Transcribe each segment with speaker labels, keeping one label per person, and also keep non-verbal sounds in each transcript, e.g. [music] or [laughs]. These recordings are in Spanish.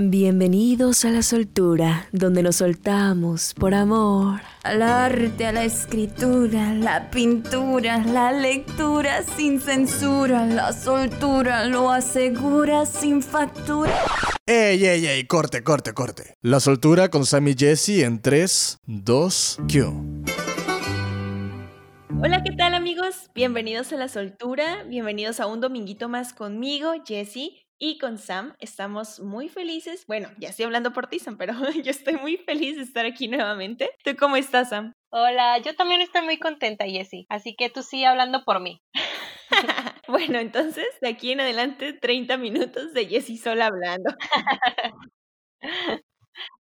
Speaker 1: Bienvenidos a la soltura, donde nos soltamos por amor.
Speaker 2: Al arte, a la escritura, la pintura, la lectura sin censura, la soltura lo asegura sin factura.
Speaker 3: ¡Ey, ey, ey! Corte, corte, corte. La soltura con Sammy Jesse en 3, 2, Q.
Speaker 4: Hola, ¿qué tal amigos? Bienvenidos a La Soltura, bienvenidos a un dominguito más conmigo, Jessie. Y con Sam estamos muy felices. Bueno, ya estoy hablando por ti, Sam, pero [laughs] yo estoy muy feliz de estar aquí nuevamente. ¿Tú cómo estás, Sam?
Speaker 5: Hola, yo también estoy muy contenta, Jessie. Así que tú sigue hablando por mí. [laughs]
Speaker 4: bueno, entonces, de aquí en adelante, 30 minutos de Jessie sola hablando. [laughs]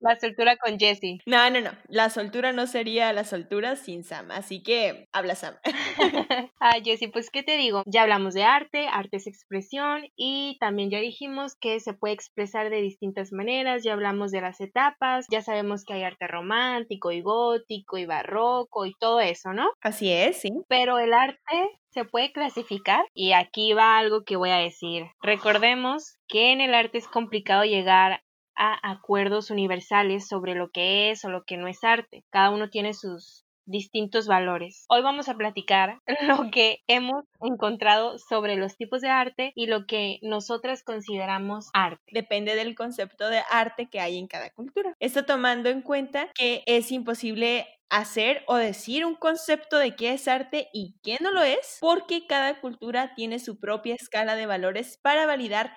Speaker 5: La soltura con Jessie.
Speaker 4: No, no, no. La soltura no sería la soltura sin Sam. Así que habla Sam. [laughs]
Speaker 5: ah, Jessie, pues, ¿qué te digo? Ya hablamos de arte, arte es expresión y también ya dijimos que se puede expresar de distintas maneras. Ya hablamos de las etapas, ya sabemos que hay arte romántico y gótico y barroco y todo eso, ¿no?
Speaker 4: Así es, sí.
Speaker 5: Pero el arte se puede clasificar y aquí va algo que voy a decir. Recordemos que en el arte es complicado llegar a acuerdos universales sobre lo que es o lo que no es arte. Cada uno tiene sus distintos valores. Hoy vamos a platicar [laughs] lo que hemos encontrado sobre los tipos de arte y lo que nosotras consideramos arte.
Speaker 4: Depende del concepto de arte que hay en cada cultura. Esto tomando en cuenta que es imposible hacer o decir un concepto de qué es arte y qué no lo es, porque cada cultura tiene su propia escala de valores para validar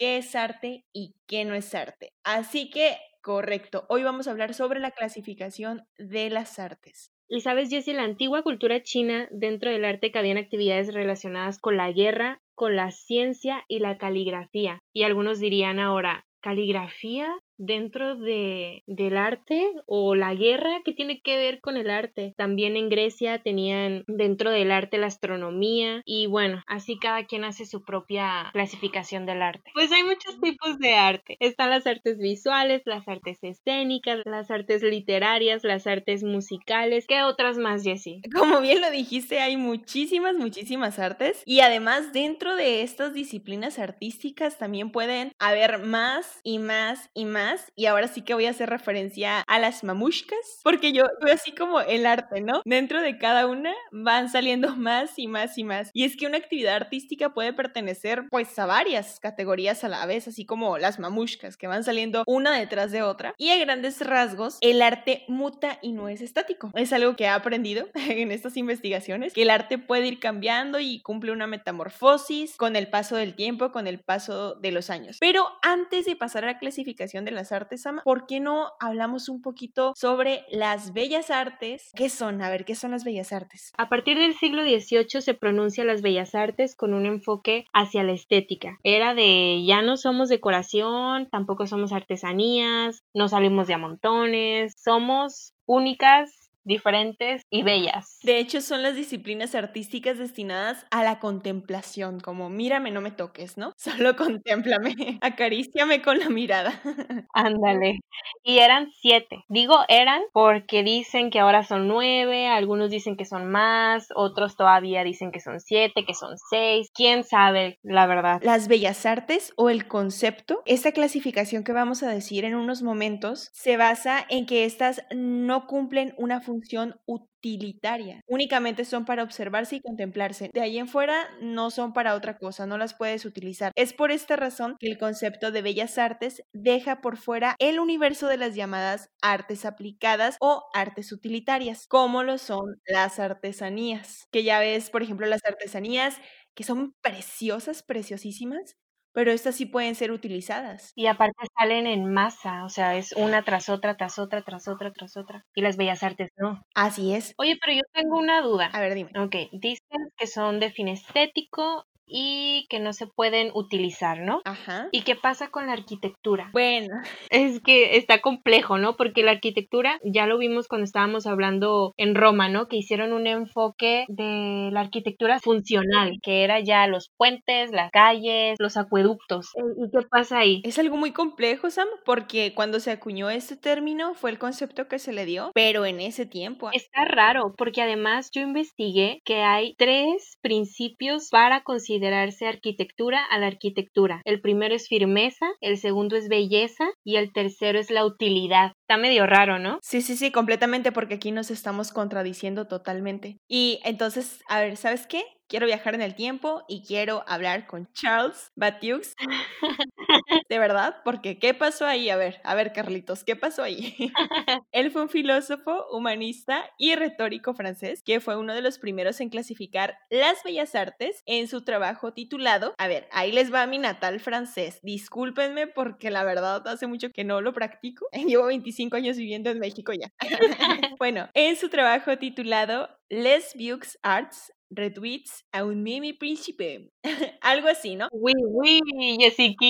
Speaker 4: qué es arte y qué no es arte. Así que, correcto, hoy vamos a hablar sobre la clasificación de las artes.
Speaker 5: Y sabes, Jessie, la antigua cultura china, dentro del arte cabían actividades relacionadas con la guerra, con la ciencia y la caligrafía. Y algunos dirían ahora, ¿caligrafía? Dentro de, del arte o la guerra que tiene que ver con el arte. También en Grecia tenían dentro del arte la astronomía y bueno, así cada quien hace su propia clasificación del arte. Pues hay muchos tipos de arte. Están las artes visuales, las artes escénicas, las artes literarias, las artes musicales. ¿Qué otras más, Jessie? [laughs]
Speaker 4: Como bien lo dijiste, hay muchísimas, muchísimas artes y además dentro de estas disciplinas artísticas también pueden haber más y más y más y ahora sí que voy a hacer referencia a las mamushkas, porque yo veo así como el arte, ¿no? Dentro de cada una van saliendo [laughs] más y más y más. Y es que una actividad artística puede pertenecer pues a varias categorías a la vez, así como las mamushkas que van saliendo una detrás de otra. Y a grandes rasgos, el arte muta y no es estático. Es algo que he aprendido [laughs] en estas investigaciones, que el arte puede ir cambiando y cumple una metamorfosis con el paso del tiempo, con el paso de los años. Pero antes de pasar a la clasificación de las artes, ¿por qué no hablamos un poquito sobre las bellas artes? ¿Qué son? A ver, ¿qué son las bellas artes?
Speaker 5: A partir del siglo XVIII se pronuncia las bellas artes con un enfoque hacia la estética. Era de ya no somos decoración, tampoco somos artesanías, no salimos de a montones, somos únicas diferentes y bellas.
Speaker 4: De hecho, son las disciplinas artísticas destinadas a la contemplación, como mírame, no me toques, ¿no? [laughs] Solo contémplame, acaríciame con la mirada. [laughs]
Speaker 5: Ándale. Y eran siete. Digo eran porque dicen que ahora son nueve, algunos dicen que son más, otros todavía dicen que son siete, que son seis. ¿Quién sabe la verdad?
Speaker 4: Las bellas artes o el concepto, esta clasificación que vamos a decir en unos momentos, se basa en que estas no cumplen una función función utilitaria. Únicamente son para observarse y contemplarse. De ahí en fuera no son para otra cosa, no las puedes utilizar. Es por esta razón que el concepto de bellas artes deja por fuera el universo de las llamadas artes aplicadas o artes utilitarias, como lo son las artesanías. Que ya ves, por ejemplo, las artesanías que son preciosas, preciosísimas, pero estas sí pueden ser utilizadas.
Speaker 5: Y aparte salen en masa, o sea, es una tras otra, tras otra, tras otra, tras otra. Y las bellas artes no.
Speaker 4: Así es.
Speaker 5: Oye, pero yo tengo una duda.
Speaker 4: A ver, dime.
Speaker 5: Ok, dicen que son de fin estético y que no se pueden utilizar, ¿no?
Speaker 4: Ajá.
Speaker 5: ¿Y qué pasa con la arquitectura?
Speaker 4: Bueno, [laughs]
Speaker 5: es que está complejo, ¿no? Porque la arquitectura ya lo vimos cuando estábamos hablando en Roma, ¿no? Que hicieron un enfoque de la arquitectura funcional, que era ya los puentes, las calles, los acueductos. Eh, ¿Y qué pasa ahí?
Speaker 4: Es algo muy complejo, Sam, porque cuando se acuñó este término fue el concepto que se le dio, pero en ese tiempo.
Speaker 5: Está raro, porque además yo investigué que hay tres principios para considerar considerarse arquitectura a la arquitectura. El primero es firmeza, el segundo es belleza y el tercero es la utilidad. Está medio raro, ¿no?
Speaker 4: Sí, sí, sí, completamente porque aquí nos estamos contradiciendo totalmente. Y entonces, a ver, ¿sabes qué? quiero viajar en el tiempo y quiero hablar con Charles Batiux. [laughs] De verdad, porque ¿qué pasó ahí? A ver, a ver, Carlitos, ¿qué pasó ahí? [laughs] Él fue un filósofo, humanista y retórico francés que fue uno de los primeros en clasificar las bellas artes en su trabajo titulado, a ver, ahí les va mi natal francés. Discúlpenme porque la verdad hace mucho que no lo practico. [laughs] Llevo 25 años viviendo en México ya. [laughs] bueno, en su trabajo titulado Les Beaux Arts retweets a un mimi príncipe. [laughs] Algo así, ¿no?
Speaker 5: Oui, oui, Jessica.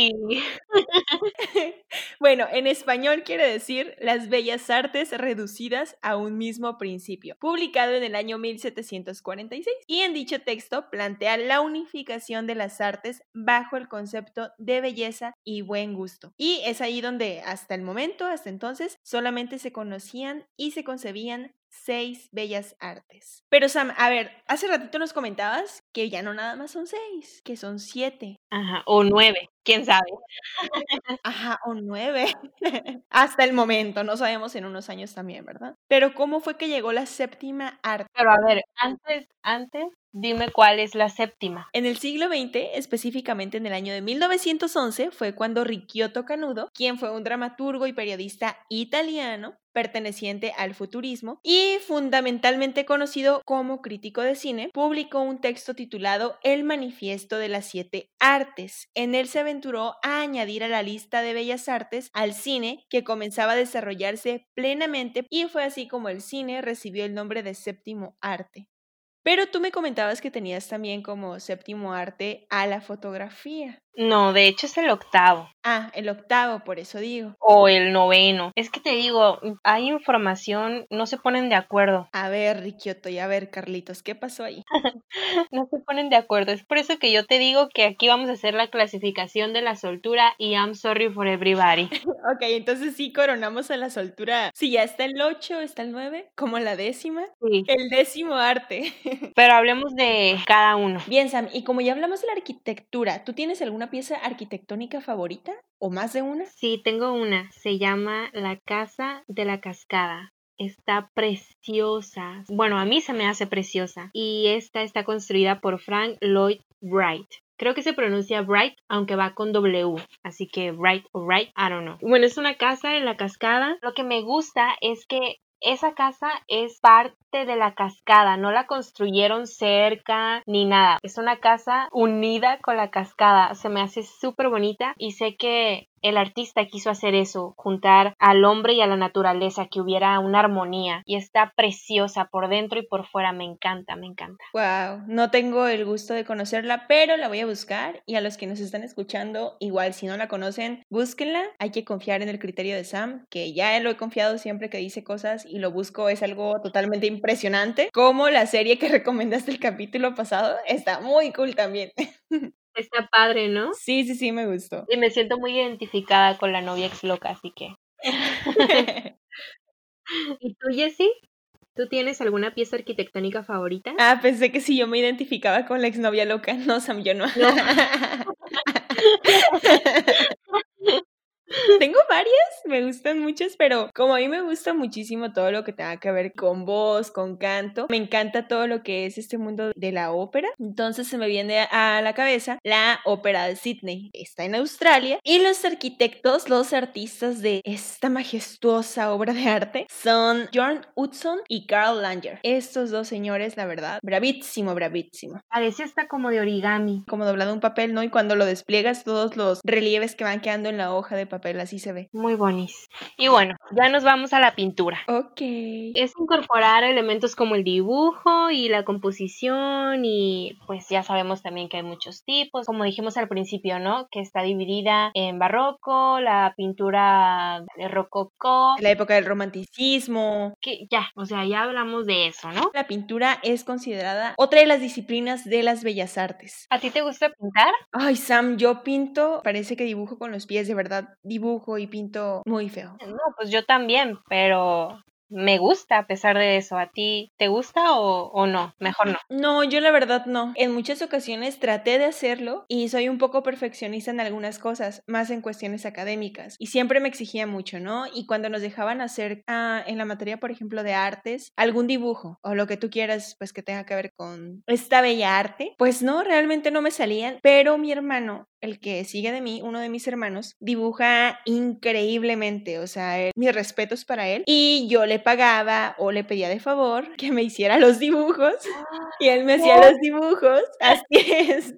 Speaker 5: [laughs]
Speaker 4: bueno, en español quiere decir las bellas artes reducidas a un mismo principio, publicado en el año 1746. Y en dicho texto plantea la unificación de las artes bajo el concepto de belleza y buen gusto. Y es ahí donde hasta el momento, hasta entonces, solamente se conocían y se concebían seis bellas artes. Pero Sam, a ver, hace ratito nos comentabas que ya no nada más son seis, que son siete.
Speaker 5: Ajá, o nueve, quién sabe. [laughs]
Speaker 4: Ajá, o nueve. [laughs] Hasta el momento, no sabemos en unos años también, ¿verdad? Pero ¿cómo fue que llegó la séptima arte?
Speaker 5: Pero a ver, antes, antes, dime cuál es la séptima.
Speaker 4: En el siglo XX, específicamente en el año de 1911, fue cuando Ricciotto Canudo, quien fue un dramaturgo y periodista italiano, perteneciente al futurismo y fundamentalmente conocido como crítico de cine, publicó un texto titulado El Manifiesto de las Siete Artes. En él se aventuró a añadir a la lista de bellas artes al cine que comenzaba a desarrollarse plenamente y fue así como el cine recibió el nombre de séptimo arte. Pero tú me comentabas que tenías también como séptimo arte a la fotografía.
Speaker 5: No, de hecho es el octavo.
Speaker 4: Ah, el octavo, por eso digo.
Speaker 5: O el noveno. Es que te digo, hay información, no se ponen de acuerdo. [laughs]
Speaker 4: A ver, Riquioto, y a ver, Carlitos, ¿qué pasó ahí?
Speaker 5: no se ponen de acuerdo. Es por eso que yo te digo que aquí vamos a hacer la clasificación de la soltura y I'm sorry for everybody. [laughs]
Speaker 4: ok, entonces sí coronamos a la soltura. Si ya está el 8, está el 9, como la décima.
Speaker 5: Sí.
Speaker 4: El décimo arte. [laughs]
Speaker 5: Pero hablemos de cada uno.
Speaker 4: Bien, Sam, y como ya hablamos de la arquitectura, ¿tú tienes algún una pieza arquitectónica favorita o más de una?
Speaker 5: Sí, tengo una. Se llama La Casa de la Cascada. Está preciosa. Bueno, a mí se me hace preciosa. Y esta está construida por Frank Lloyd Wright. Creo que se pronuncia Bright, aunque va con W. Así que Bright o Wright, I don't know. Bueno, es una casa en la cascada. Lo que me gusta es que esa casa es parte de la cascada, no la construyeron cerca ni nada. Es una casa unida con la cascada. Se me hace súper bonita y sé que el artista quiso hacer eso, juntar al hombre y a la naturaleza, que hubiera una armonía. Y está preciosa por dentro y por fuera, me encanta, me encanta.
Speaker 4: Wow, no tengo el gusto de conocerla, pero la voy a buscar. Y a los que nos están escuchando, igual si no la conocen, búsquenla, hay que confiar en el criterio de Sam, que ya lo he confiado siempre que dice cosas y lo busco, es algo totalmente impresionante, como la serie que [laughs] recomendaste el capítulo pasado, está muy cool también. [laughs]
Speaker 5: Está padre, ¿no?
Speaker 4: Sí, sí, sí, me gustó.
Speaker 5: Y me siento muy identificada con la novia ex loca, así que. [laughs] ¿Y tú, Jessie? ¿Tú tienes alguna pieza arquitectónica favorita?
Speaker 4: Ah, pensé que si yo me identificaba con la exnovia loca. No, Sam, yo no. no. [laughs] Tengo varias, me gustan muchas, pero como a mí me gusta muchísimo todo lo que tenga que ver con voz, con canto, me encanta todo lo que es este mundo de la ópera. Entonces se me viene a la cabeza la ópera de Sydney. Está en Australia y los arquitectos, los artistas de esta majestuosa obra de arte son John Hudson y Carl Langer. Estos dos señores, la verdad, bravísimo, bravísimo.
Speaker 5: Parece hasta como de origami.
Speaker 4: Como doblado un papel, ¿no? Y cuando lo despliegas, todos los relieves que van quedando en la hoja de papel así se ve.
Speaker 5: Muy bonis. Y bueno, ya nos vamos a la pintura.
Speaker 4: Ok.
Speaker 5: Es incorporar elementos como el dibujo y la composición y pues ya sabemos también que hay muchos tipos, como dijimos al principio, ¿no? Que está dividida en barroco, la pintura de rococó,
Speaker 4: la época del romanticismo.
Speaker 5: Que ya, o sea, ya hablamos de eso, ¿no?
Speaker 4: La pintura es considerada otra de las disciplinas de las bellas artes.
Speaker 5: ¿A ti te gusta pintar?
Speaker 4: Ay, Sam, yo pinto, parece que dibujo con los pies, de verdad dibujo y pinto muy feo.
Speaker 5: No, pues yo también, pero
Speaker 6: me gusta a pesar de eso. ¿A ti te gusta o, o no? Mejor no.
Speaker 7: No, yo la verdad no. En muchas ocasiones traté de hacerlo y soy un poco perfeccionista en algunas cosas, más en cuestiones académicas. Y siempre me exigía mucho, ¿no? Y cuando nos dejaban hacer ah, en la materia, por ejemplo, de artes, algún dibujo o lo que tú quieras, pues que tenga que ver con esta bella arte, pues no, realmente no me salían. Pero mi hermano el que sigue de mí, uno de mis hermanos, dibuja increíblemente, o sea, mis respetos para él. Y yo le pagaba o le pedía de favor que me hiciera los dibujos [laughs] y él me hacía los dibujos, [laughs] así es.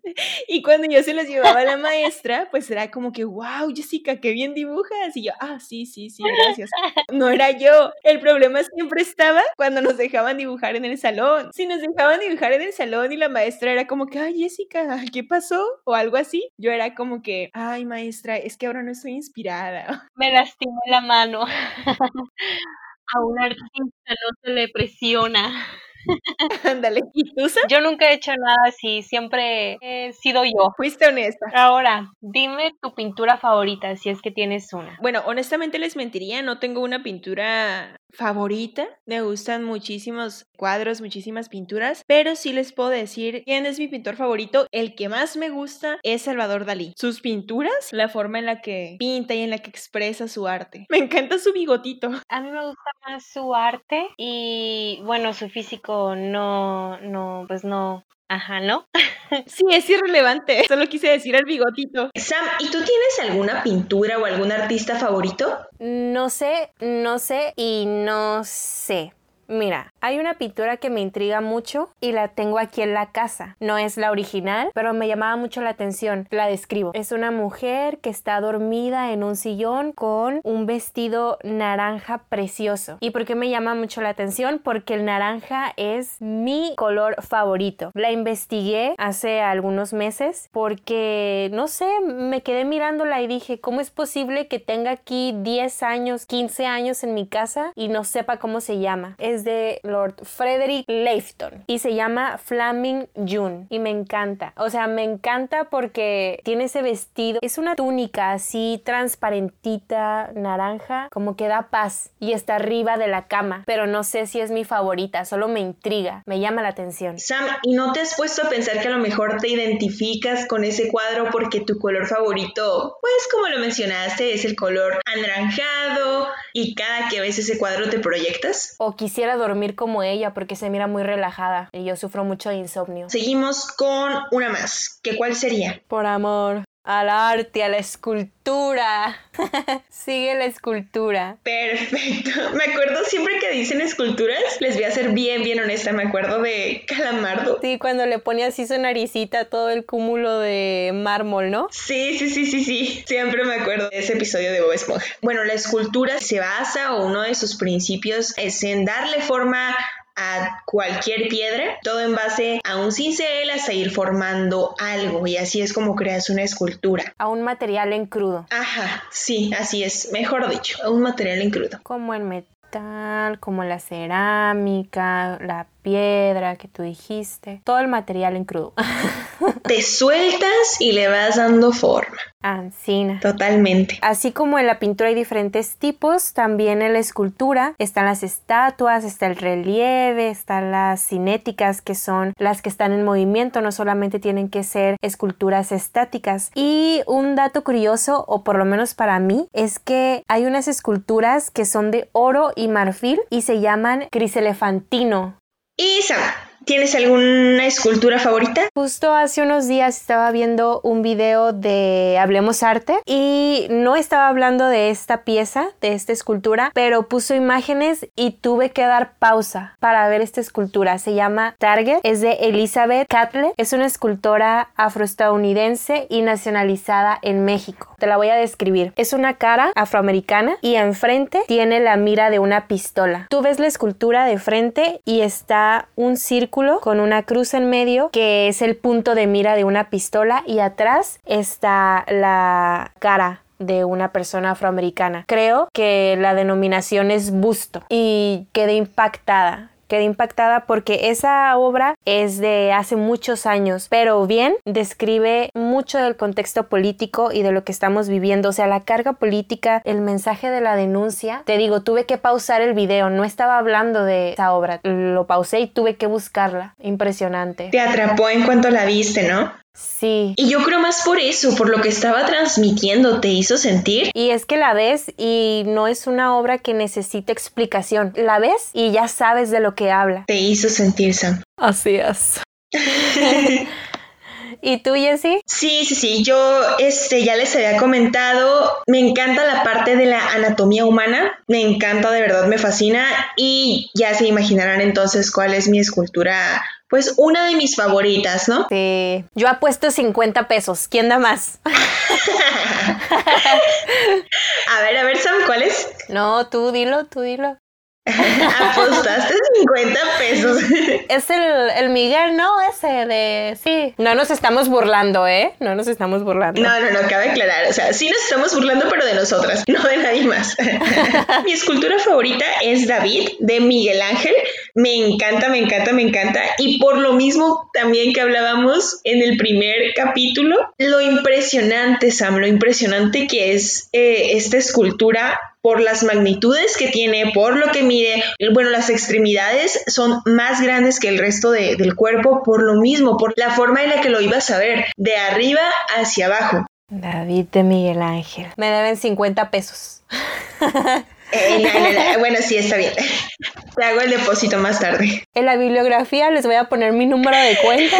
Speaker 7: Y cuando yo se los llevaba a la maestra, pues era como que, wow, Jessica, qué bien dibujas. Y yo, ah, sí, sí, sí, gracias. [laughs] No era yo. El problema siempre estaba cuando nos dejaban dibujar en el salón. Si nos dejaban dibujar en el salón y la maestra era como que, ay, Jessica, ¿qué pasó? O algo así. Yo era como que, ay maestra, es que ahora no estoy inspirada.
Speaker 6: Me lastimó la mano. A un artista no se le presiona. [laughs]
Speaker 7: Ándale, ¿y tú?
Speaker 6: Yo nunca he hecho nada así, siempre he sido yo.
Speaker 7: Fuiste honesta.
Speaker 6: Ahora, dime tu pintura favorita, si es que tienes una.
Speaker 7: Bueno, honestamente les mentiría, no tengo una pintura favorita. Me gustan muchísimos cuadros, muchísimas pinturas, pero sí les puedo decir quién es mi pintor favorito. El que más me gusta es Salvador Dalí. Sus pinturas, la forma en la que pinta y en la que expresa su arte. Me encanta su bigotito.
Speaker 6: A mí me gusta más su arte y bueno, su físico no, no, pues no, Ajá, ¿no? [laughs]
Speaker 7: sí, es irrelevante. [laughs] Solo quise decir el bigotito.
Speaker 4: Sam, ¿y tú tienes alguna pintura o algún artista favorito?
Speaker 5: No sé, no sé y no sé. Mira, hay una pintura que me intriga mucho y la tengo aquí en la casa. No es la original, pero me llamaba mucho la atención. La describo. Es una mujer que está dormida en un sillón con un vestido naranja precioso. ¿Y por qué me llama mucho la atención? Porque el naranja es mi color favorito. La investigué hace algunos meses porque, no sé, me quedé mirándola y dije, ¿cómo es posible que tenga aquí 10 años, 15 años en mi casa y no sepa cómo se llama? Es de Lord Frederick Leifton y se llama Flaming June y me encanta. O sea, me encanta porque tiene ese vestido, es una túnica así transparentita, naranja, como que da paz y está arriba de la cama, pero no sé si es mi favorita, solo me intriga, me llama la atención.
Speaker 4: Sam, ¿y no te has puesto a pensar que a lo mejor te identificas con ese cuadro porque tu color favorito, pues como lo mencionaste, es el color anaranjado y cada que ves ese cuadro te proyectas?
Speaker 5: O quisiera dormir como ella porque se mira muy relajada y yo sufro mucho de insomnio.
Speaker 4: Seguimos con una más. ¿Qué cuál sería?
Speaker 5: Por amor. Al arte, a la escultura. [laughs] Sigue la escultura.
Speaker 4: Perfecto. [laughs] Me acuerdo siempre que dicen esculturas, les voy a ser bien, bien honesta. Me acuerdo de Calamardo.
Speaker 5: Sí, cuando le pone así su naricita todo el cúmulo de mármol, ¿no?
Speaker 4: Sí, sí, sí, sí, sí. Siempre me acuerdo de ese episodio de Bob Esponja. Bueno, la escultura se basa o uno de sus principios es en darle forma a cualquier piedra, todo en base a un cincel hasta ir formando algo y así es como creas una escultura.
Speaker 5: A un material en crudo.
Speaker 4: Ajá, sí, así es, mejor dicho, a un material en crudo.
Speaker 5: Como el metal, como la cerámica, la piedra que tú dijiste, todo el material en crudo. [laughs]
Speaker 4: Te sueltas y le vas dando forma.
Speaker 5: Ancina.
Speaker 4: Totalmente.
Speaker 5: Así como en la pintura hay diferentes tipos, también en la escultura están las estatuas, está el relieve, están las cinéticas que son las que están en movimiento, no solamente tienen que ser esculturas estáticas. Y un dato curioso, o por lo menos para mí, es que hay unas esculturas que son de oro y marfil y se llaman criselefantino.
Speaker 4: Isa, ¿Tienes alguna escultura favorita?
Speaker 5: Justo hace unos días estaba viendo un video de Hablemos Arte y no estaba hablando de esta pieza, de esta escultura, pero puso imágenes y tuve que dar pausa para ver esta escultura. Se llama Target, es de Elizabeth Catlett, es una escultora afroestadounidense y nacionalizada en México. Te la voy a describir. Es una cara afroamericana y enfrente tiene la mira de una pistola. Tú ves la escultura de frente y está un círculo con una cruz en medio que es el punto de mira de una pistola y atrás está la cara de una persona afroamericana. Creo que la denominación es busto y quedé impactada quedé impactada porque esa obra es de hace muchos años, pero bien describe mucho del contexto político y de lo que estamos viviendo, o sea, la carga política, el mensaje de la denuncia. Te digo, tuve que pausar el video, no estaba hablando de esa obra, lo pausé y tuve que buscarla. Impresionante.
Speaker 4: Te atrapó en cuanto la viste, ¿no?
Speaker 5: Sí.
Speaker 4: Y yo creo más por eso, por lo que estaba transmitiendo, te hizo sentir.
Speaker 5: Y es que la ves y no es una obra que necesita explicación. La ves y ya sabes de lo que habla.
Speaker 4: Te hizo sentir, Sam.
Speaker 5: Así es. [laughs] [laughs] ¿Y tú, Jessie?
Speaker 4: Sí, sí, sí. Yo este, ya les había comentado, me encanta la parte de la anatomía humana, me encanta, de verdad, me fascina y ya se imaginarán entonces cuál es mi escultura pues una de mis favoritas, ¿no?
Speaker 5: Sí. Yo apuesto 50 pesos. ¿Quién da más? [laughs]
Speaker 4: a ver, a ver, Sam, ¿cuál es?
Speaker 5: No, tú dilo, tú dilo.
Speaker 4: Apostaste 50 pesos. [laughs]
Speaker 5: Es el, el, Miguel, ¿no? Ese de... Sí. No nos estamos burlando, ¿eh? No nos estamos burlando.
Speaker 4: No, no, no, cabe aclarar. O sea, sí nos estamos burlando, pero de nosotras, no de nadie más. [laughs] Mi escultura favorita es David, de Miguel Ángel. Me encanta, me encanta, me encanta. Y por lo mismo también que hablábamos en el primer capítulo, lo impresionante, Sam, lo impresionante que es eh, esta escultura por las magnitudes que tiene, por lo que mide, bueno, las extremidades son más grandes que el resto del cuerpo por lo mismo, por la forma en la que lo ibas a ver, de arriba hacia abajo.
Speaker 5: David de Miguel Ángel. Me deben 50 pesos.
Speaker 4: Eh, bueno, sí, está bien. [laughs] Te hago el depósito más tarde.
Speaker 5: En la bibliografía les voy a poner mi número de cuenta.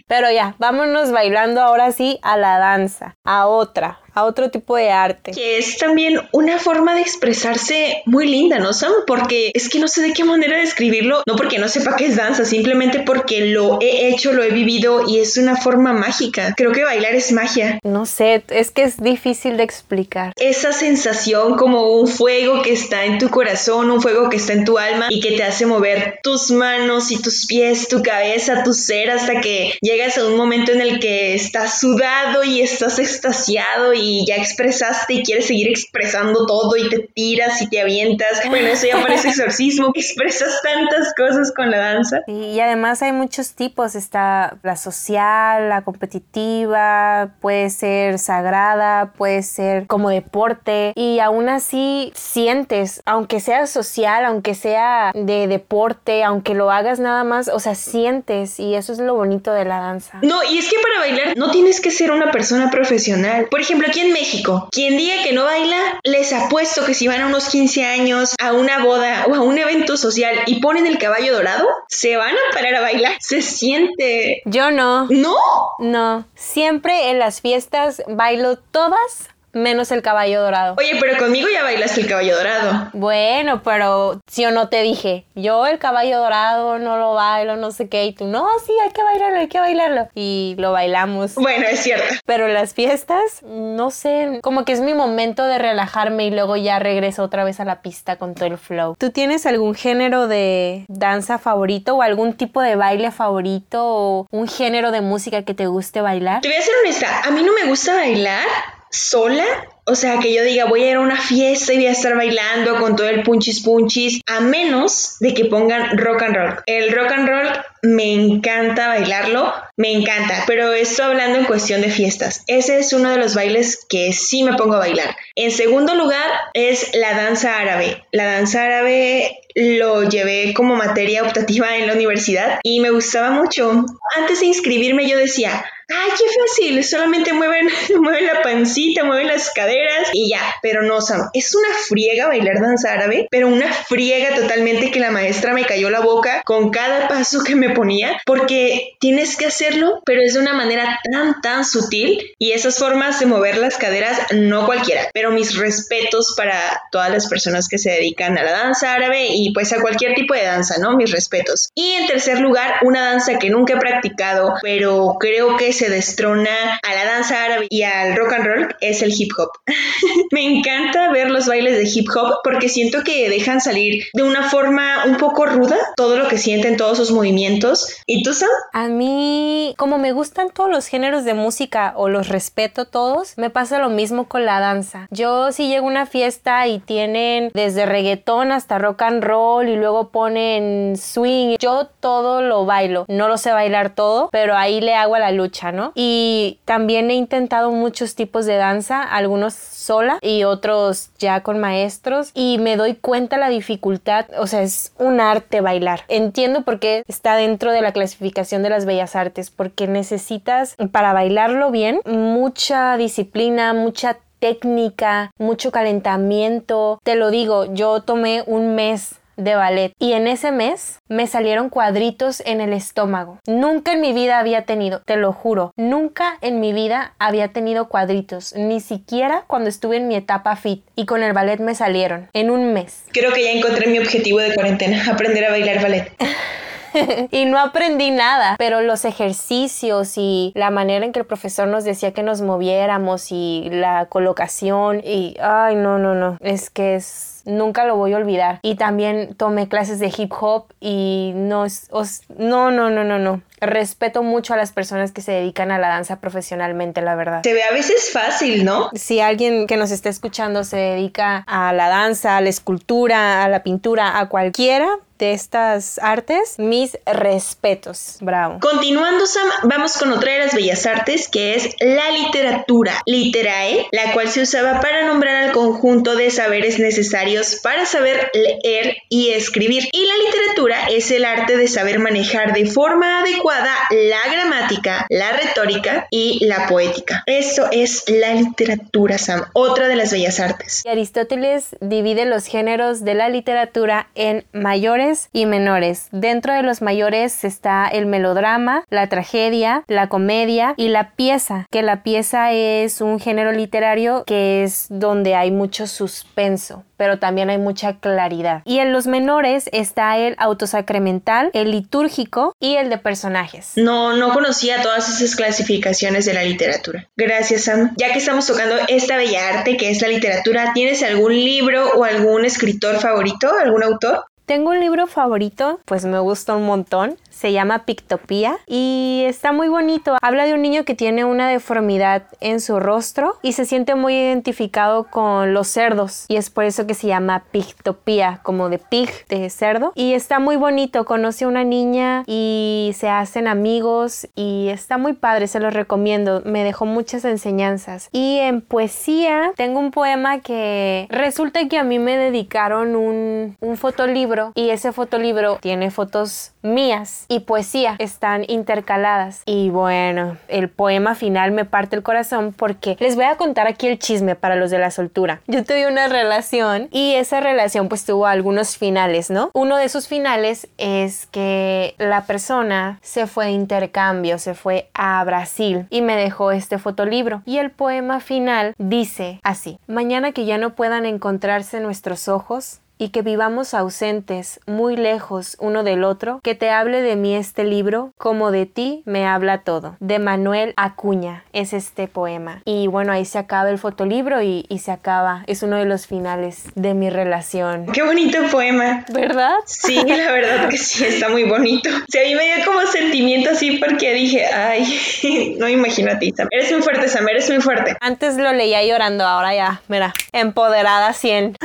Speaker 5: [laughs] Pero ya, vámonos bailando ahora sí a la danza, a otra, a otro tipo de arte.
Speaker 4: Que es también una forma de expresarse muy linda, ¿no, Sam? Porque es que no sé de qué manera describirlo, no porque no sepa qué es danza, simplemente porque lo he hecho, lo he vivido y es una forma mágica. Creo que bailar es magia.
Speaker 5: No sé, es que es difícil de explicar.
Speaker 4: Esa sensación como un fuego que está en tu corazón, un fuego que está en tu alma y que te hace mover tus manos y tus pies, tu cabeza, tu ser hasta que llegas a un momento en el que estás sudado y estás extasiado y ya expresaste y quieres seguir expresando todo y te tiras y te avientas. Bueno, eso ya parece [laughs] exorcismo, expresas tantas cosas con la danza.
Speaker 5: y además hay muchos tipos, está la social, la competitiva, puede ser sagrada, puede ser como deporte y aún así sientes, aunque sea social, aunque sea de deporte, aunque lo hagas nada más, o sea, sientes y eso es lo bonito de la danza.
Speaker 4: No, y es que para bailar no tienes que ser una persona profesional. Por ejemplo, aquí en México, quien diga que no baila, les apuesto que si van a unos 15 años, a una boda o a un evento social y ponen el caballo dorado, se van a parar a bailar. Se siente.
Speaker 5: Yo no.
Speaker 4: ¿No?
Speaker 5: No. Siempre en las fiestas bailo todas menos el caballo dorado.
Speaker 4: Oye, pero conmigo ya bailaste el caballo dorado.
Speaker 5: Bueno, pero si o no te dije, yo el caballo dorado no lo bailo, no sé qué, y tú, no, sí, hay que bailarlo, hay que bailarlo. Y lo bailamos.
Speaker 4: Bueno, es cierto.
Speaker 5: Pero las fiestas, no sé, como que es mi momento de relajarme y luego ya regreso otra vez a la pista con todo el flow. ¿Tú tienes algún género de danza favorito o algún tipo de baile favorito o un género de música que te guste bailar?
Speaker 4: Te voy a ser honesta, a mí no me gusta bailar sola. O sea, que yo diga, voy a ir a una fiesta y voy a estar bailando con todo el punchis punchis, a menos de que pongan rock and roll. El rock and roll me encanta bailarlo, me encanta, pero esto hablando en cuestión de fiestas. Ese es uno de los bailes que sí me pongo a bailar. En segundo lugar es la danza árabe. La danza árabe lo llevé como materia optativa en la universidad y me gustaba mucho. Antes de inscribirme yo decía, ay, qué fácil, solamente mueven, [laughs] mueven la pancita, mueven las caderas y ya, pero no, Sam, es una friega bailar danza árabe, pero una friega totalmente que la maestra me cayó la boca con cada paso que me ponía, porque tienes que hacerlo, pero es de una manera tan, tan sutil y esas formas de mover las caderas no cualquiera, pero mis respetos para todas las personas que se dedican a la danza árabe y pues a cualquier tipo de danza, ¿no? Mis respetos. Y en tercer lugar, una danza que nunca he practicado, pero creo que se destrona a la danza árabe y al rock and roll es el hip hop. [laughs] Me encanta ver los bailes de hip hop porque siento que dejan salir de una forma un poco ruda todo lo que sienten, todos sus movimientos. ¿Y tú, Sam?
Speaker 5: A mí, como me gustan todos los géneros de música o los respeto todos, me pasa lo mismo con la danza. Yo si llego a una fiesta y tienen desde reggaetón hasta rock and roll y luego ponen swing, yo todo lo bailo. No lo sé bailar todo, pero ahí le hago a la lucha, Y también he intentado muchos tipos de danza, algunos sola y otros ya con maestros y me doy cuenta la dificultad, o sea, es un arte bailar. Entiendo por qué está dentro de la clasificación de las bellas artes, porque necesitas para bailarlo bien mucha disciplina, mucha técnica, mucho calentamiento. Te lo digo, yo tomé un mes de ballet y en ese mes me salieron cuadritos en el estómago. Nunca en mi vida había tenido, te lo juro, nunca en mi vida había tenido cuadritos, ni siquiera cuando estuve en mi etapa fit y con el ballet me salieron en un mes.
Speaker 4: Creo que ya encontré mi objetivo de cuarentena, [laughs] aprender a bailar ballet. [laughs] [laughs]
Speaker 5: y no aprendí nada, pero los ejercicios y la manera en que el profesor nos decía que nos moviéramos y la colocación y, ay, no, no, no, es que es nunca lo voy a olvidar. Y también tomé clases de hip hop y no, es, no, no, no, no, no. Respeto mucho a las personas que se dedican a la danza profesionalmente, la verdad.
Speaker 4: Se ve a veces fácil, ¿no?
Speaker 5: Si alguien que nos esté escuchando se dedica a la danza, a la escultura, a la pintura, a cualquiera, de estas artes, mis respetos. Bravo.
Speaker 4: Continuando, Sam, vamos con otra de las bellas artes que es la literatura, literae, la cual se usaba para nombrar al conjunto de saberes necesarios para saber leer y escribir. Y la literatura es el arte de saber manejar de forma adecuada la gramática, la retórica y la poética. Eso es la literatura, Sam, otra de las bellas artes.
Speaker 5: Aristóteles divide los géneros de la literatura en mayores y menores. Dentro de los mayores está el melodrama, la tragedia, la comedia y la pieza, que la pieza es un género literario que es donde hay mucho suspenso pero también hay mucha claridad. Y en los menores está el autosacramental, el litúrgico y el de personajes.
Speaker 4: No, no conocía todas esas clasificaciones de la literatura. Gracias, Sam. Ya que estamos tocando esta bella arte que es la literatura, ¿tienes algún libro o algún escritor favorito, algún autor?
Speaker 5: Tengo un libro favorito, pues me gusta un montón se llama Pictopía y está muy bonito. Habla de un niño que tiene una deformidad en su rostro y se siente muy identificado con los cerdos y es por eso que se llama Pictopía, como de pig, de cerdo. Y está muy bonito, conoce a una niña y se hacen amigos y está muy padre, se los recomiendo, me dejó muchas enseñanzas. Y en poesía tengo un poema que resulta que a mí me dedicaron un, un fotolibro y ese fotolibro tiene fotos mías y poesía están intercaladas. Y bueno, el poema final me parte el corazón porque les voy a contar aquí el chisme para los de la soltura. Yo tuve una relación y esa relación pues tuvo algunos finales, ¿no? Uno de esos finales es que la persona se fue de intercambio, se fue a Brasil y me dejó este fotolibro. Y el poema final dice así, mañana que ya no puedan encontrarse nuestros ojos, y que vivamos ausentes, muy lejos uno del otro, que te hable de mí este libro, como de ti me habla todo. De Manuel Acuña es este poema. Y bueno, ahí se acaba el fotolibro y, y se acaba. Es uno de los finales de mi relación.
Speaker 4: Qué bonito poema.
Speaker 5: ¿Verdad?
Speaker 4: Sí, la verdad que sí, está muy bonito. O a mí me dio como sentimiento así porque dije, ay, [laughs] no imagino a ti, Sam. Eres muy fuerte, Sam, eres muy fuerte.
Speaker 5: Antes lo leía llorando, ahora ya, mira, empoderada 100.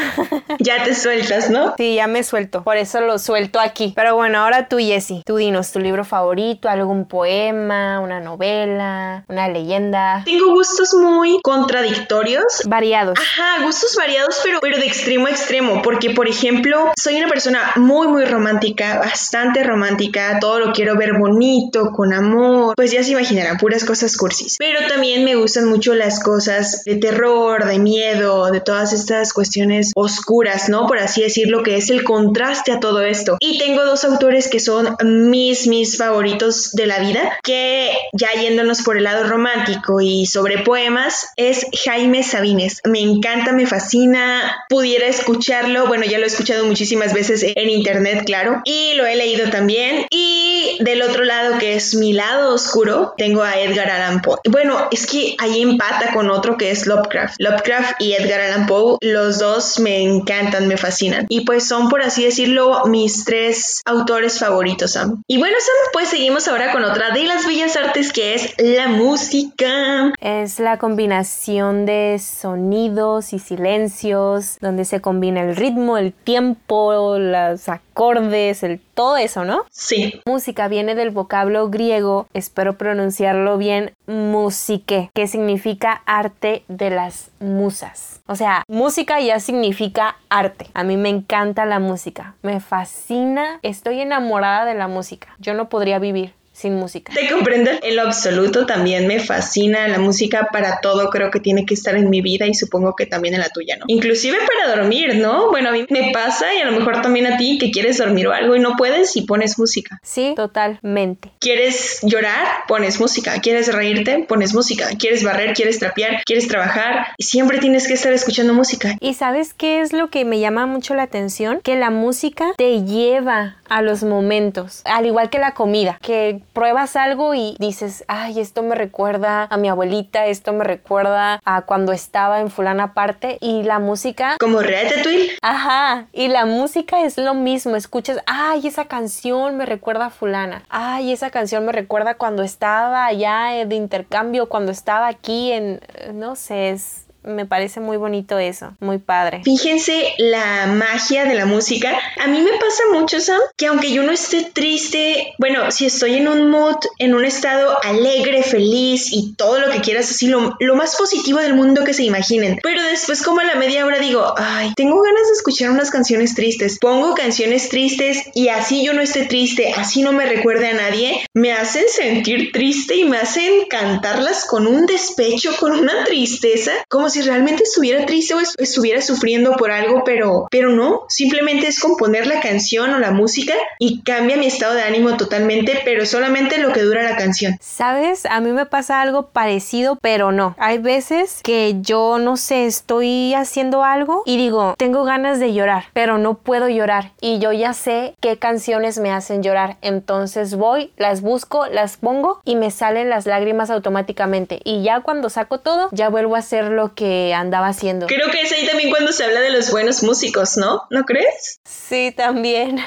Speaker 4: ya te suelto ¿no?
Speaker 5: Sí, ya me suelto. Por eso lo suelto aquí. Pero bueno, ahora tú, Jessie. Tú dinos tu libro favorito, algún poema, una novela, una leyenda.
Speaker 4: Tengo gustos muy contradictorios.
Speaker 5: Variados.
Speaker 4: Ajá, gustos variados, pero, pero de extremo a extremo. Porque, por ejemplo, soy una persona muy, muy romántica, bastante romántica. Todo lo quiero ver bonito, con amor. Pues ya se imaginarán, puras cosas cursis. Pero también me gustan mucho las cosas de terror, de miedo, de todas estas cuestiones oscuras, ¿no? Por así así decirlo, que es el contraste a todo esto. Y tengo dos autores que son mis, mis favoritos de la vida, que ya yéndonos por el lado romántico y sobre poemas, es Jaime Sabines. Me encanta, me fascina, pudiera escucharlo, bueno, ya lo he escuchado muchísimas veces en internet, claro, y lo he leído también. Y del otro lado, que es mi lado oscuro, tengo a Edgar Allan Poe. Bueno, es que ahí empata con otro que es Lovecraft. Lovecraft y Edgar Allan Poe, los dos me encantan, me fascinan. Y pues son, por así decirlo, mis tres autores favoritos, Sam. Y bueno, Sam, pues seguimos ahora con otra de las bellas artes que es la música.
Speaker 5: Es la combinación de sonidos y silencios, donde se combina el ritmo, el tiempo, los acordes, el todo eso, ¿no?
Speaker 4: Sí.
Speaker 5: Música viene del vocablo griego, espero pronunciarlo bien, musique, que significa arte de las musas. O sea, música ya significa arte. A mí me encanta la música, me fascina, estoy enamorada de la música. Yo no podría vivir sin música.
Speaker 4: Te comprendo en lo absoluto, también me fascina la música para todo, creo que tiene que estar en mi vida y supongo que también en la tuya, ¿no? Inclusive para dormir, ¿no? Bueno, a mí me pasa y a lo mejor también a ti que quieres dormir o algo y no puedes y pones música.
Speaker 5: Sí, totalmente.
Speaker 4: ¿Quieres llorar? Pones música. ¿Quieres reírte? Pones música. ¿Quieres barrer? ¿Quieres trapear? ¿Quieres trabajar? Y siempre tienes que estar escuchando música.
Speaker 5: ¿Y sabes qué es lo que me llama mucho la atención? Que la música te lleva a los momentos, al igual que la comida, que pruebas algo y dices, ay, esto me recuerda a mi abuelita, esto me recuerda a cuando estaba en fulana parte y la música...
Speaker 4: Como Ratatouille.
Speaker 5: Ajá, y la música es lo mismo, escuchas, ay, esa canción me recuerda a fulana, ay, esa canción me recuerda cuando estaba allá de intercambio, cuando estaba aquí en, no sé, es me parece muy bonito eso, muy padre.
Speaker 4: Fíjense la magia de la música. A mí me pasa mucho, Sam, que aunque yo no esté triste, bueno, si estoy en un mood, en un estado alegre, feliz y todo lo que quieras, así lo, lo más positivo del mundo que se imaginen. Pero después como a la media hora digo, ay, tengo ganas de escuchar unas canciones tristes. Pongo canciones tristes y así yo no esté triste, así no me recuerde a nadie, me hacen sentir triste y me hacen cantarlas con un despecho, con una tristeza, como si realmente estuviera triste o estuviera sufriendo por algo, pero, pero no, simplemente es componer la canción o la música y cambia mi estado de ánimo totalmente, pero solamente lo que dura la canción.
Speaker 5: ¿Sabes? A mí me pasa algo parecido, pero no. Hay veces que yo no sé, estoy haciendo algo y digo, tengo ganas de llorar, pero no puedo llorar y yo ya sé qué canciones me hacen llorar. Entonces voy, las busco, las pongo y me salen las lágrimas automáticamente y ya cuando saco todo, ya vuelvo a hacer lo que que andaba haciendo.
Speaker 4: Creo que es ahí también cuando se habla de los buenos músicos, ¿no? ¿No crees?
Speaker 5: Sí, también.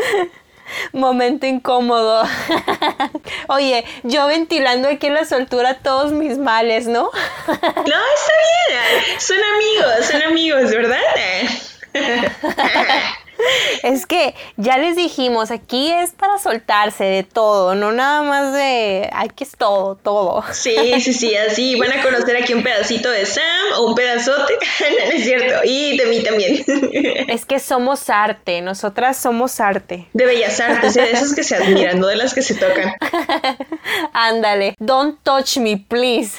Speaker 5: [laughs] Momento incómodo. [laughs] Oye, yo ventilando aquí en la soltura todos mis males, ¿no? [laughs]
Speaker 4: no, está bien. Son amigos, son amigos, ¿verdad?
Speaker 5: Es que ya les dijimos, aquí es para soltarse de todo, no nada más de, aquí es todo, todo.
Speaker 4: Sí, sí, sí, así van a conocer aquí un pedacito de Sam o un pedazote, [laughs] no, es cierto, y de mí también. [laughs]
Speaker 5: Es que somos arte, nosotras somos arte.
Speaker 4: De bellas artes, de esas que se admiran, no de las que se tocan. [laughs]
Speaker 5: Ándale, don't touch me, please.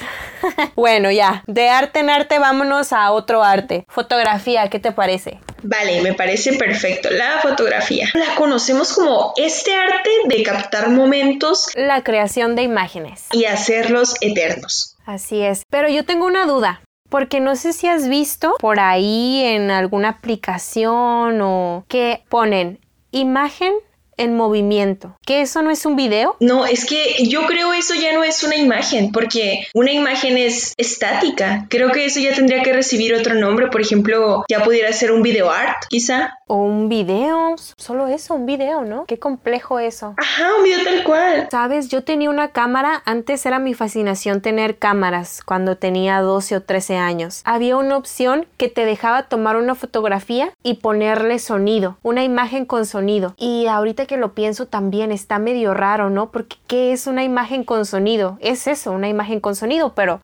Speaker 5: [laughs] Bueno, ya, de arte en arte vámonos a otro arte. Fotografía, ¿qué te parece?
Speaker 4: Vale, me parece perfecto. La fotografía. La conocemos como este arte de captar momentos.
Speaker 5: La creación de imágenes.
Speaker 4: Y hacerlos eternos.
Speaker 5: Así es. Pero yo tengo una duda. Porque no sé si has visto por ahí en alguna aplicación o que ponen imagen en movimiento. ¿Que eso no es un video?
Speaker 4: No, es que yo creo eso ya no es una imagen, porque una imagen es estática. Creo que eso ya tendría que recibir otro nombre, por ejemplo, ya pudiera ser un video art, quizá.
Speaker 5: O un video, solo eso, un video, ¿no? Qué complejo eso.
Speaker 4: Ajá, un video tal cual.
Speaker 5: Sabes, yo tenía una cámara, antes era mi fascinación tener cámaras cuando tenía 12 o 13 años. Había una opción que te dejaba tomar una fotografía y ponerle sonido, una imagen con sonido. Y ahorita que lo pienso también está medio raro, ¿no? Porque ¿qué es una imagen con sonido? Es eso, una imagen con sonido, pero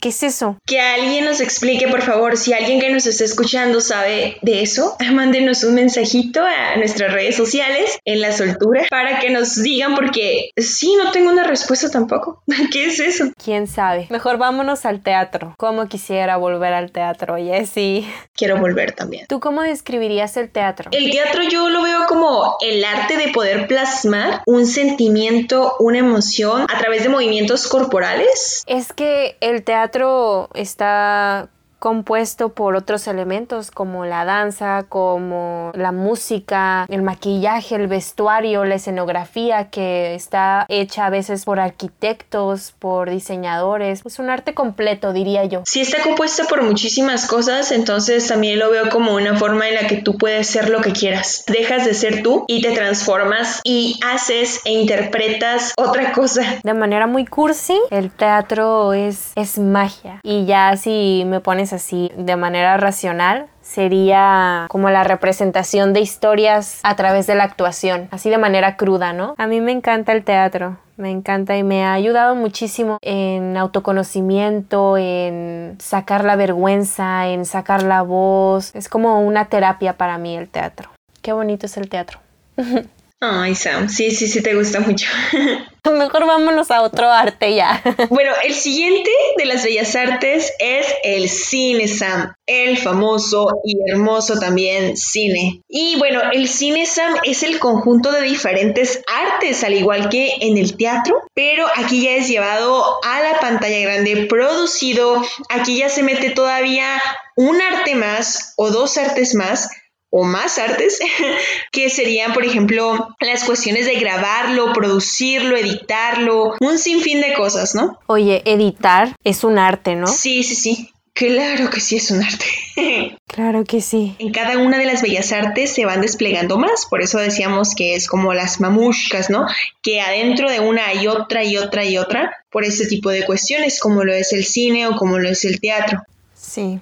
Speaker 5: ¿qué es eso?
Speaker 4: Que alguien nos explique, por favor, si alguien que nos está escuchando sabe de eso, [laughs] mándenos un mensajito a nuestras redes sociales en la soltura para que nos digan porque sí, no tengo una respuesta tampoco. [laughs] ¿Qué es eso?
Speaker 5: ¿Quién sabe? Mejor vámonos al teatro. ¿Cómo quisiera volver al teatro, Jessie?
Speaker 4: Quiero volver también.
Speaker 5: ¿Tú cómo describirías el teatro?
Speaker 4: El teatro yo lo veo como el arte de poder plasmar un sentimiento, una emoción a través de movimientos corporales.
Speaker 5: Es que el teatro está compuesto por otros elementos como la danza, como la música, el maquillaje, el vestuario, la escenografía que está hecha a veces por arquitectos, por diseñadores. Es un arte completo, diría yo.
Speaker 4: Si está compuesta por muchísimas cosas, entonces también lo veo como una forma en la que tú puedes ser lo que quieras. Dejas de ser tú y te transformas y haces e interpretas otra cosa.
Speaker 5: De manera muy cursi, el teatro es, es magia. Y ya si me pones así de manera racional, sería como la representación de historias a través de la actuación, así de manera cruda, ¿no? A mí me encanta el teatro, me encanta y me ha ayudado muchísimo en autoconocimiento, en sacar la vergüenza, en sacar la voz. Es como una terapia para mí el teatro. Qué bonito es el teatro. [laughs]
Speaker 4: Ay, Sam, sí, sí, sí te gusta mucho. [laughs]
Speaker 5: Mejor vámonos a otro arte ya. [laughs]
Speaker 4: bueno, el siguiente de las bellas artes es el cine, Sam. El famoso y hermoso también cine. Y bueno, el cine, Sam, es el conjunto de diferentes artes, al igual que en el teatro, pero aquí ya es llevado a la pantalla grande, producido. Aquí ya se mete todavía un arte más o dos artes más o más artes, [laughs] que serían, por ejemplo, las cuestiones de grabarlo, producirlo, editarlo, un sinfín de cosas, ¿no?
Speaker 5: Oye, editar es un arte, ¿no?
Speaker 4: Sí, sí, sí. Claro que sí es un arte. [laughs]
Speaker 5: claro que sí.
Speaker 4: En cada una de las bellas artes se van desplegando más, por eso decíamos que es como las mamushkas, ¿no? Que adentro de una hay otra y otra y otra por este tipo de cuestiones, como lo es el cine o como lo es el teatro.
Speaker 5: Sí.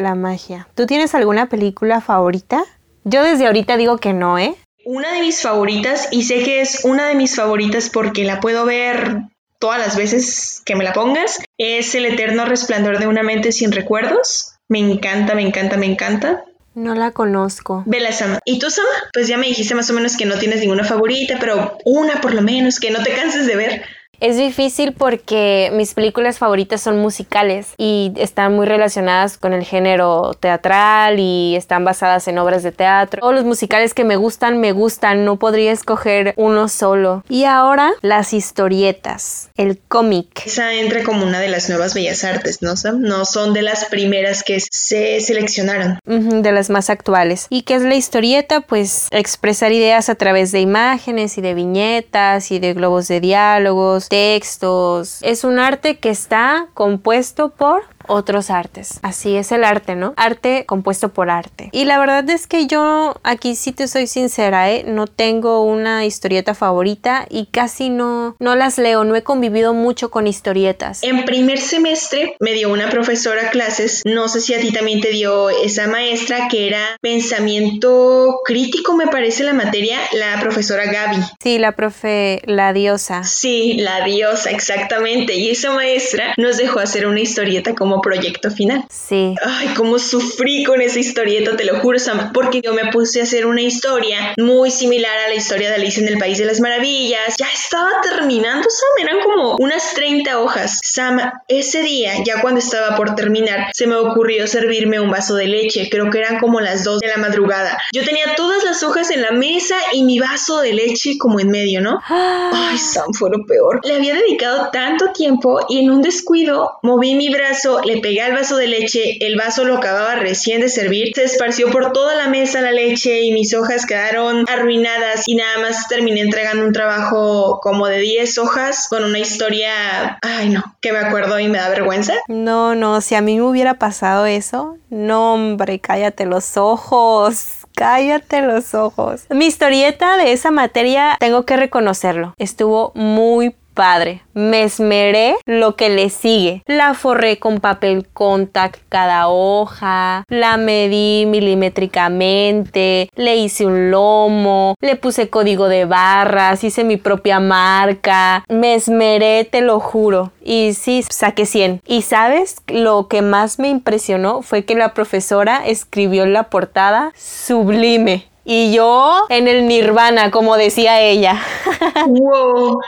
Speaker 5: La magia. ¿Tú tienes alguna película favorita? Yo desde ahorita digo que no, ¿eh?
Speaker 4: Una de mis favoritas, y sé que es una de mis favoritas porque la puedo ver todas las veces que me la pongas, es El eterno resplandor de una mente sin recuerdos. Me encanta, me encanta, me encanta.
Speaker 5: No la conozco.
Speaker 4: Vela, Sama. ¿Y tú, Sama? Pues ya me dijiste más o menos que no tienes ninguna favorita, pero una por lo menos, que no te canses de ver.
Speaker 5: Es difícil porque mis películas favoritas son musicales y están muy relacionadas con el género teatral y están basadas en obras de teatro. Todos los musicales que me gustan, me gustan, no podría escoger uno solo. Y ahora las historietas, el cómic.
Speaker 4: Esa entra como una de las nuevas bellas artes, ¿no? No son de las primeras que se seleccionaron.
Speaker 5: de las más actuales. ¿Y qué es la historieta? Pues expresar ideas a través de imágenes y de viñetas y de globos de diálogos textos. Es un arte que está compuesto por otros artes. Así es el arte, ¿no? Arte compuesto por arte. Y la verdad es que yo aquí sí te soy sincera, ¿eh? No tengo una historieta favorita y casi no, no las leo, no he convivido mucho con historietas.
Speaker 4: En primer semestre me dio una profesora clases, no sé si a ti también te dio esa maestra que era pensamiento crítico, me parece la materia, la profesora Gaby.
Speaker 5: Sí, la profe, la diosa.
Speaker 4: Sí, la diosa, exactamente. Y esa maestra nos dejó hacer una historieta como proyecto final.
Speaker 5: Sí.
Speaker 4: Ay, cómo sufrí con esa historieta, te lo juro, Sam, porque yo me puse a hacer una historia muy similar a la historia de Alicia en el País de las Maravillas. Ya estaba terminando, Sam, eran como unas 30 hojas. Sam, ese día, ya cuando estaba por terminar, se me ocurrió servirme un vaso de leche, creo que eran como las 2 de la madrugada. Yo tenía todas las hojas en la mesa y mi vaso de leche como en medio, ¿no? [gasps] Ay, Sam, fue lo peor. Le había dedicado tanto tiempo y en un descuido moví mi brazo le pegué al vaso de leche, el vaso lo acababa recién de servir, se esparció por toda la mesa la leche y mis hojas quedaron arruinadas y nada más terminé entregando un trabajo como de 10 hojas con una historia, ay no, que me acuerdo y me da vergüenza.
Speaker 5: No, no, si a mí me hubiera pasado eso, no hombre, cállate los ojos. Cállate los ojos. Mi historieta de esa materia, tengo que reconocerlo, estuvo muy padre. Me esmeré lo que le sigue. La forré con papel contact cada hoja, la medí milimétricamente, le hice un lomo, le puse código de barras, hice mi propia marca. Me esmeré, te lo juro. Y sí, saqué 100. Y sabes, lo que más me impresionó fue que la profesora escribió la portada sublime. Y yo en el nirvana, como decía ella. [laughs]
Speaker 4: wow.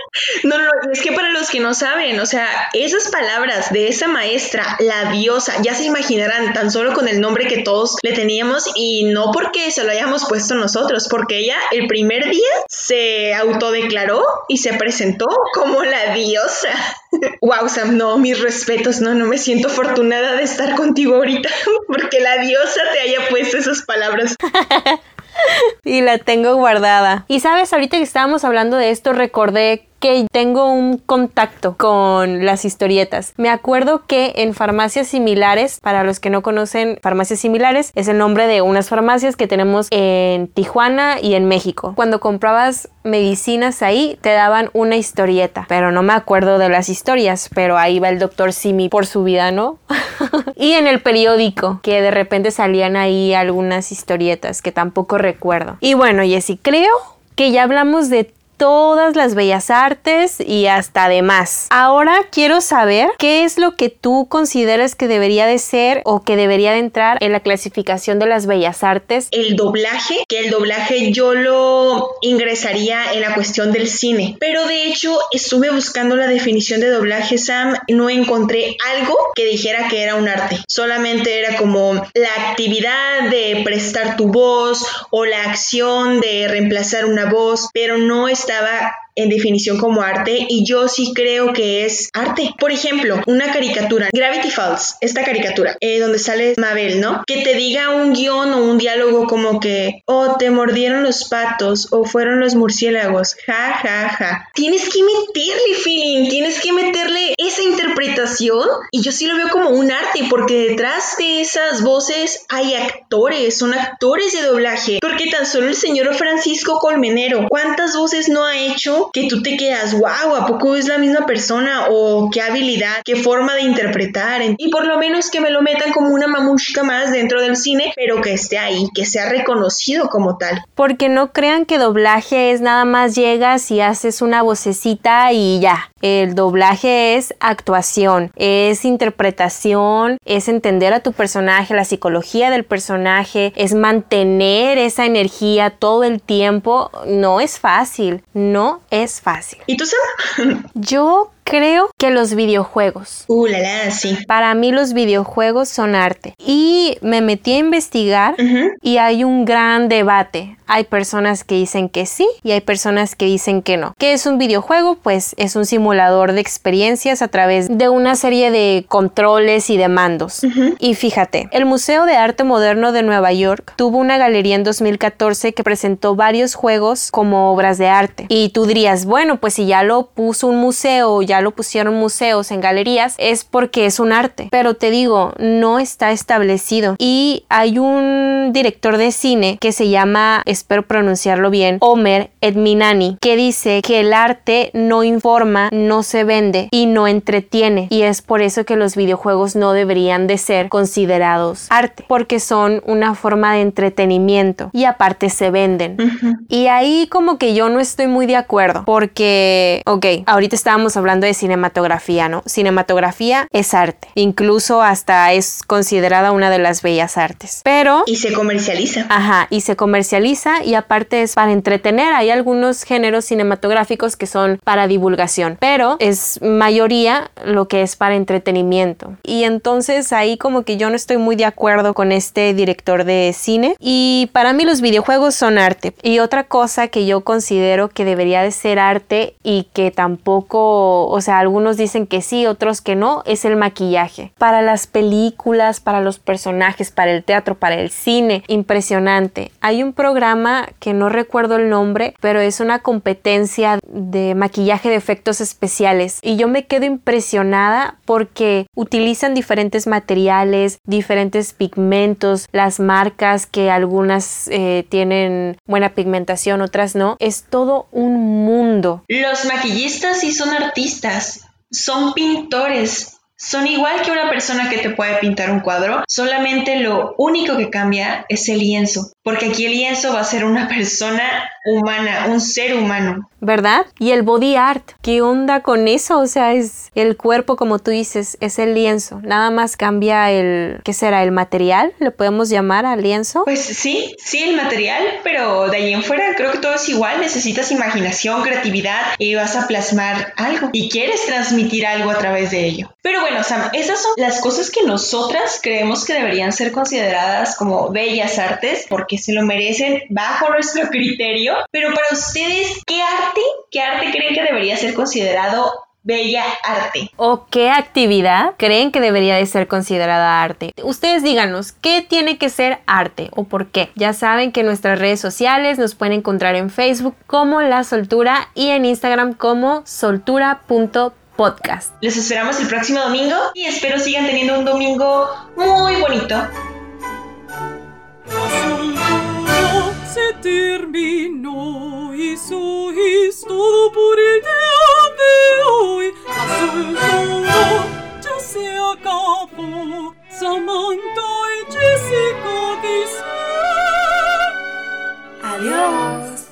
Speaker 4: No, no, es que para los que no saben, o sea, esas palabras de esa maestra, la diosa, ya se imaginarán tan solo con el nombre que todos le teníamos y no porque se lo hayamos puesto nosotros, porque ella el primer día se autodeclaró y se presentó como la diosa. [laughs] wow, Sam, no, mis respetos, no, no me siento afortunada de estar contigo ahorita, [laughs] porque la diosa te haya puesto esas palabras. [laughs]
Speaker 5: y la tengo guardada. Y sabes, ahorita que estábamos hablando de esto, recordé que tengo un contacto con las historietas. Me acuerdo que en farmacias similares, para los que no conocen farmacias similares, es el nombre de unas farmacias que tenemos en Tijuana y en México. Cuando comprabas medicinas ahí, te daban una historieta, pero no me acuerdo de las historias, pero ahí va el doctor Simi por su vida, ¿no? [laughs] y en el periódico, que de repente salían ahí algunas historietas que tampoco recuerdo. Y bueno, Jessy, creo que ya hablamos de todas las bellas artes y hasta demás. Ahora quiero saber qué es lo que tú consideras que debería de ser o que debería de entrar en la clasificación de las bellas artes.
Speaker 4: El doblaje, que el doblaje yo lo ingresaría en la cuestión del cine, pero de hecho estuve buscando la definición de doblaje, Sam, no encontré algo que dijera que era un arte. Solamente era como la actividad de prestar tu voz o la acción de reemplazar una voz, pero no está estaba en definición como arte y yo sí creo que es arte. Por ejemplo, una caricatura, Gravity Falls, esta caricatura, eh, donde sale Mabel, ¿no? Que te diga un guion o un diálogo como que, oh, te mordieron los patos o fueron los murciélagos, ja, ja, ja. Tienes que meterle feeling, tienes que meterle esa interpretación y yo sí lo veo como un arte porque detrás de esas voces hay actores, son actores de doblaje. Porque tan solo el señor Francisco Colmenero, ¿cuántas voces no ha hecho que tú te quedas, wow, ¿a poco es la misma persona? O qué habilidad, qué forma de interpretar. Y por lo menos que me lo metan como una mamushka más dentro del cine, pero que esté ahí, que sea reconocido como tal.
Speaker 5: Porque no crean que doblaje es nada más llegas y haces una vocecita y ya. El doblaje es actuación, es interpretación, es entender a tu personaje, la psicología del personaje, es mantener esa energía todo el tiempo. No es fácil, no es fácil.
Speaker 4: ¿Y tú, sabes?
Speaker 5: Yo creo que los videojuegos.
Speaker 4: Uh, la, la, sí.
Speaker 5: Para mí los videojuegos son arte. Y me metí a investigar y hay un gran debate. Hay personas que dicen que sí y hay personas que dicen que no. ¿Qué es un videojuego? Pues es un simulador de experiencias a través de una serie de controles y de mandos. Y fíjate, el Museo de Arte Moderno de Nueva York tuvo una galería en 2014 que presentó varios juegos como obras de arte. Y tú dirías, bueno, pues si ya lo puso un museo, ya lo pusieron museos, en galerías, es porque es un arte. Pero te digo, no está establecido. Y hay un director de cine que se llama, espero pronunciarlo bien, Omer Edminani, que dice que el arte no informa, no se vende y no entretiene. Y es por eso que los videojuegos no deberían de ser considerados arte, porque son una forma de entretenimiento y aparte se venden. Y ahí como que yo no estoy muy de acuerdo, porque, ok, ahorita estábamos hablando de cinematografía, ¿no? Cinematografía es arte, incluso hasta es considerada una de las bellas artes. Pero...
Speaker 4: Y se comercializa.
Speaker 5: Ajá, y se comercializa y aparte es para entretener. Hay algunos géneros cinematográficos que son para divulgación, pero es mayoría lo que es para entretenimiento. Y entonces ahí como que yo no estoy muy de acuerdo con este director de cine. Y para mí los videojuegos son arte. Y otra cosa que yo considero que debería de ser arte y que tampoco o sea, algunos dicen que sí, otros que no, es el maquillaje. Para las películas, para los personajes, para el teatro, para el cine, impresionante. Hay un programa que no recuerdo el nombre, pero es una competencia de maquillaje de efectos especiales y yo me quedo impresionada porque utilizan diferentes materiales, diferentes pigmentos, las marcas que algunas eh, tienen buena pigmentación, otras no. Es todo un mundo.
Speaker 4: Los maquillistas sí son artistas, son pintores. Son igual que una persona que te puede pintar un cuadro, solamente lo único que cambia es el lienzo, porque aquí el lienzo va a ser una persona humana, un ser humano.
Speaker 5: ¿Verdad? Y el body art, ¿qué onda con eso? O sea, es el cuerpo, como tú dices, es el lienzo. Nada más cambia el, ¿qué será? ¿El material? ¿Le podemos llamar al lienzo?
Speaker 4: Pues sí, sí, el material, pero de ahí en fuera creo que todo es igual. Necesitas imaginación, creatividad y vas a plasmar algo y quieres transmitir algo a través de ello. Pero bueno, Sam, esas son las cosas que nosotras creemos que deberían ser consideradas como bellas artes porque se lo merecen bajo nuestro [laughs] criterio. Pero para ustedes, ¿qué arte, qué arte creen que debería ser considerado bella arte.
Speaker 5: ¿O qué actividad creen que debería de ser considerada arte? Ustedes díganos, ¿qué tiene que ser arte o por qué? Ya saben que nuestras redes sociales nos pueden encontrar en Facebook como La Soltura y en Instagram como soltura.podcast.
Speaker 4: Les esperamos el próximo domingo y espero sigan teniendo un domingo muy bonito.
Speaker 8: sul tuo se dirmi noi su isto pure te avei a sul tuo capo samanto e ci si codis Adios!